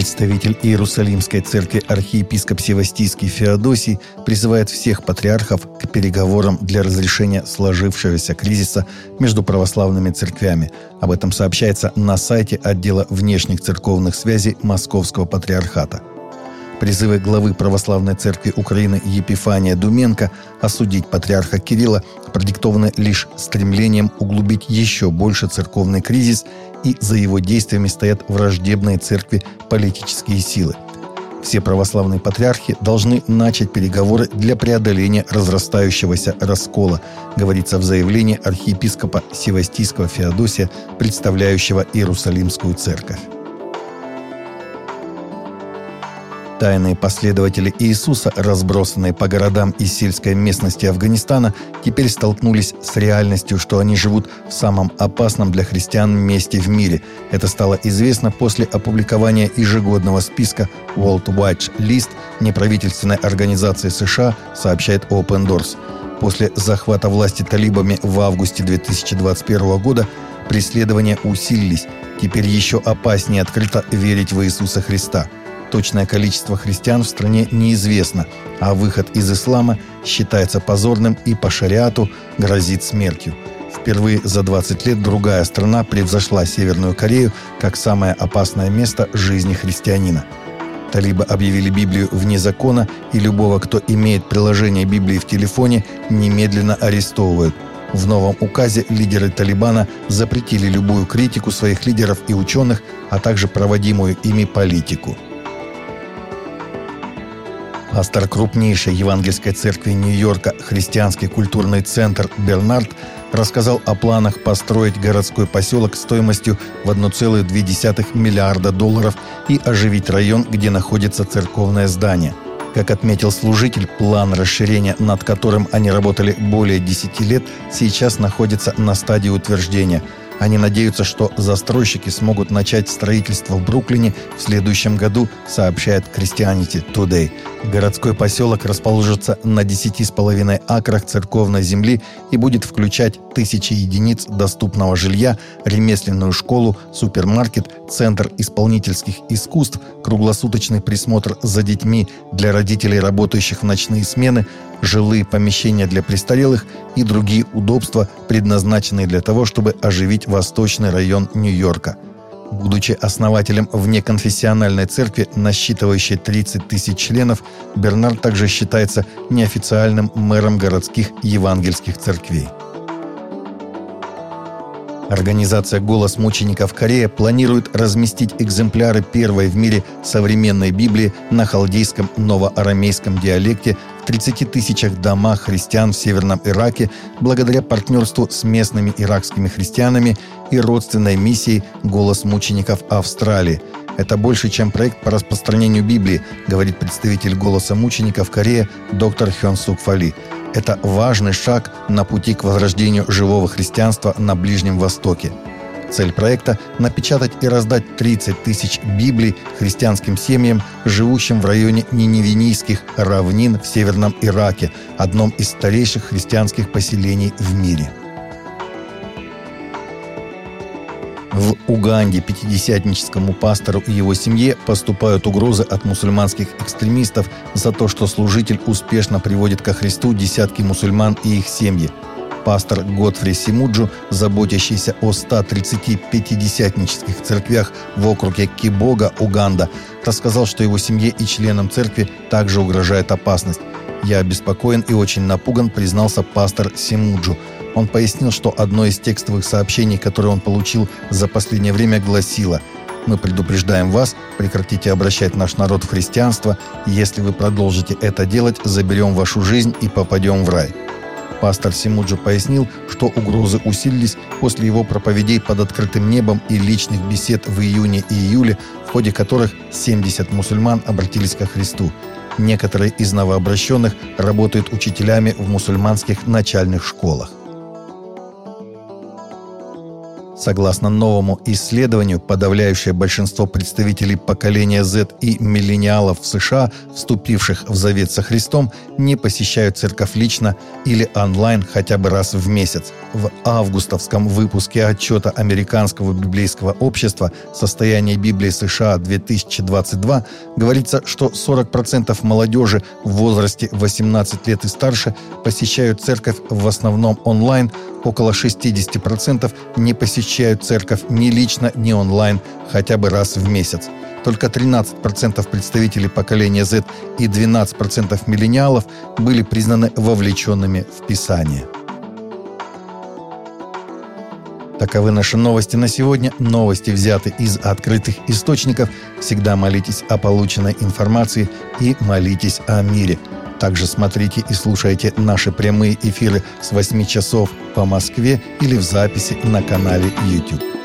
Представитель Иерусалимской церкви архиепископ Севастийский Феодосий призывает всех патриархов к переговорам для разрешения сложившегося кризиса между православными церквями. Об этом сообщается на сайте отдела внешних церковных связей Московского патриархата. Призывы главы Православной Церкви Украины Епифания Думенко осудить патриарха Кирилла продиктованы лишь стремлением углубить еще больше церковный кризис и за его действиями стоят враждебные церкви политические силы. Все православные патриархи должны начать переговоры для преодоления разрастающегося раскола, говорится в заявлении архиепископа Севастийского Феодосия, представляющего Иерусалимскую церковь. Тайные последователи Иисуса, разбросанные по городам и сельской местности Афганистана, теперь столкнулись с реальностью, что они живут в самом опасном для христиан месте в мире. Это стало известно после опубликования ежегодного списка World Watch List неправительственной организации США, сообщает Open Doors. После захвата власти талибами в августе 2021 года преследования усилились. Теперь еще опаснее открыто верить в Иисуса Христа – Точное количество христиан в стране неизвестно, а выход из ислама считается позорным и по шариату грозит смертью. Впервые за 20 лет другая страна превзошла Северную Корею как самое опасное место жизни христианина. Талибы объявили Библию вне закона, и любого, кто имеет приложение Библии в телефоне, немедленно арестовывают. В новом указе лидеры Талибана запретили любую критику своих лидеров и ученых, а также проводимую ими политику – Пастор крупнейшей евангельской церкви Нью-Йорка «Христианский культурный центр» Бернард рассказал о планах построить городской поселок стоимостью в 1,2 миллиарда долларов и оживить район, где находится церковное здание. Как отметил служитель, план расширения, над которым они работали более 10 лет, сейчас находится на стадии утверждения – они надеются, что застройщики смогут начать строительство в Бруклине в следующем году, сообщает Christianity Today. Городской поселок расположится на 10,5 акрах церковной земли и будет включать тысячи единиц доступного жилья, ремесленную школу, супермаркет, центр исполнительских искусств, круглосуточный присмотр за детьми для родителей, работающих в ночные смены, жилые помещения для престарелых и другие удобства, предназначенные для того, чтобы оживить восточный район Нью-Йорка. Будучи основателем внеконфессиональной церкви, насчитывающей 30 тысяч членов, Бернард также считается неофициальным мэром городских евангельских церквей. Организация «Голос мучеников Корея» планирует разместить экземпляры первой в мире современной Библии на халдейском новоарамейском диалекте в 30 тысячах домах христиан в Северном Ираке благодаря партнерству с местными иракскими христианами и родственной миссией «Голос мучеников Австралии». Это больше, чем проект по распространению Библии, говорит представитель «Голоса мучеников Корея» доктор Хён Сук Фали. Это важный шаг на пути к возрождению живого христианства на Ближнем Востоке. Цель проекта – напечатать и раздать 30 тысяч Библий христианским семьям, живущим в районе Ниневинийских равнин в Северном Ираке, одном из старейших христианских поселений в мире. В Уганде пятидесятническому пастору и его семье поступают угрозы от мусульманских экстремистов за то, что служитель успешно приводит ко Христу десятки мусульман и их семьи. Пастор Готфри Симуджу, заботящийся о 130 пятидесятнических церквях в округе Кибога, Уганда, рассказал, что его семье и членам церкви также угрожает опасность. «Я обеспокоен и очень напуган», признался пастор Симуджу – он пояснил, что одно из текстовых сообщений, которое он получил за последнее время, гласило «Мы предупреждаем вас, прекратите обращать наш народ в христианство, если вы продолжите это делать, заберем вашу жизнь и попадем в рай». Пастор Симуджи пояснил, что угрозы усилились после его проповедей под открытым небом и личных бесед в июне и июле, в ходе которых 70 мусульман обратились ко Христу. Некоторые из новообращенных работают учителями в мусульманских начальных школах. Согласно новому исследованию, подавляющее большинство представителей поколения Z и миллениалов в США, вступивших в завет со Христом, не посещают церковь лично или онлайн хотя бы раз в месяц. В августовском выпуске отчета Американского библейского общества «Состояние Библии США 2022» говорится, что 40% молодежи в возрасте 18 лет и старше посещают церковь в основном онлайн, около 60% не посещают церковь ни лично, ни онлайн хотя бы раз в месяц. Только 13% представителей поколения Z и 12% миллениалов были признаны вовлеченными в Писание. Таковы наши новости на сегодня. Новости взяты из открытых источников. Всегда молитесь о полученной информации и молитесь о мире – также смотрите и слушайте наши прямые эфиры с 8 часов по Москве или в записи на канале YouTube.